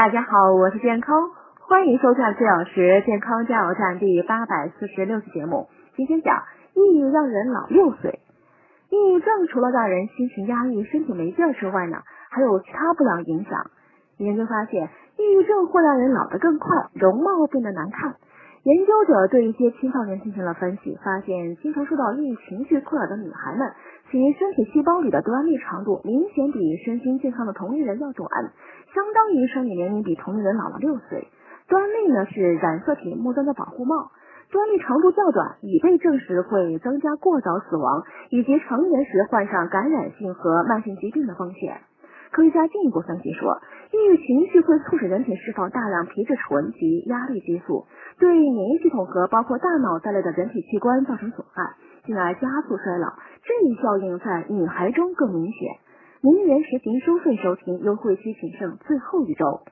大家好，我是健康，欢迎收看四小时健康加油站第八百四十六期节目。今天讲抑郁让人老六岁。抑郁症除了让人心情压抑、身体没劲之外呢，还有其他不良影响。研究发现，抑郁症会让人老得更快，容貌变得难看。研究者对一些青少年进行了分析，发现经常受到抑郁情绪困扰的女孩们，其身体细胞里的端粒长度明显比身心健康的同龄人要短，相当于生理年龄比同龄人老了六岁。端粒呢是染色体末端的保护帽，端粒长度较短，已被证实会增加过早死亡以及成年时患上感染性和慢性疾病的风险。科学家进一步分析说，抑郁情绪会促使人体释放大量皮质醇及压力激素，对免疫系统和包括大脑在内的人体器官造成损害，进而加速衰老。这一效应在女孩中更明显。名人实行收费收听，优惠期仅剩最后一周。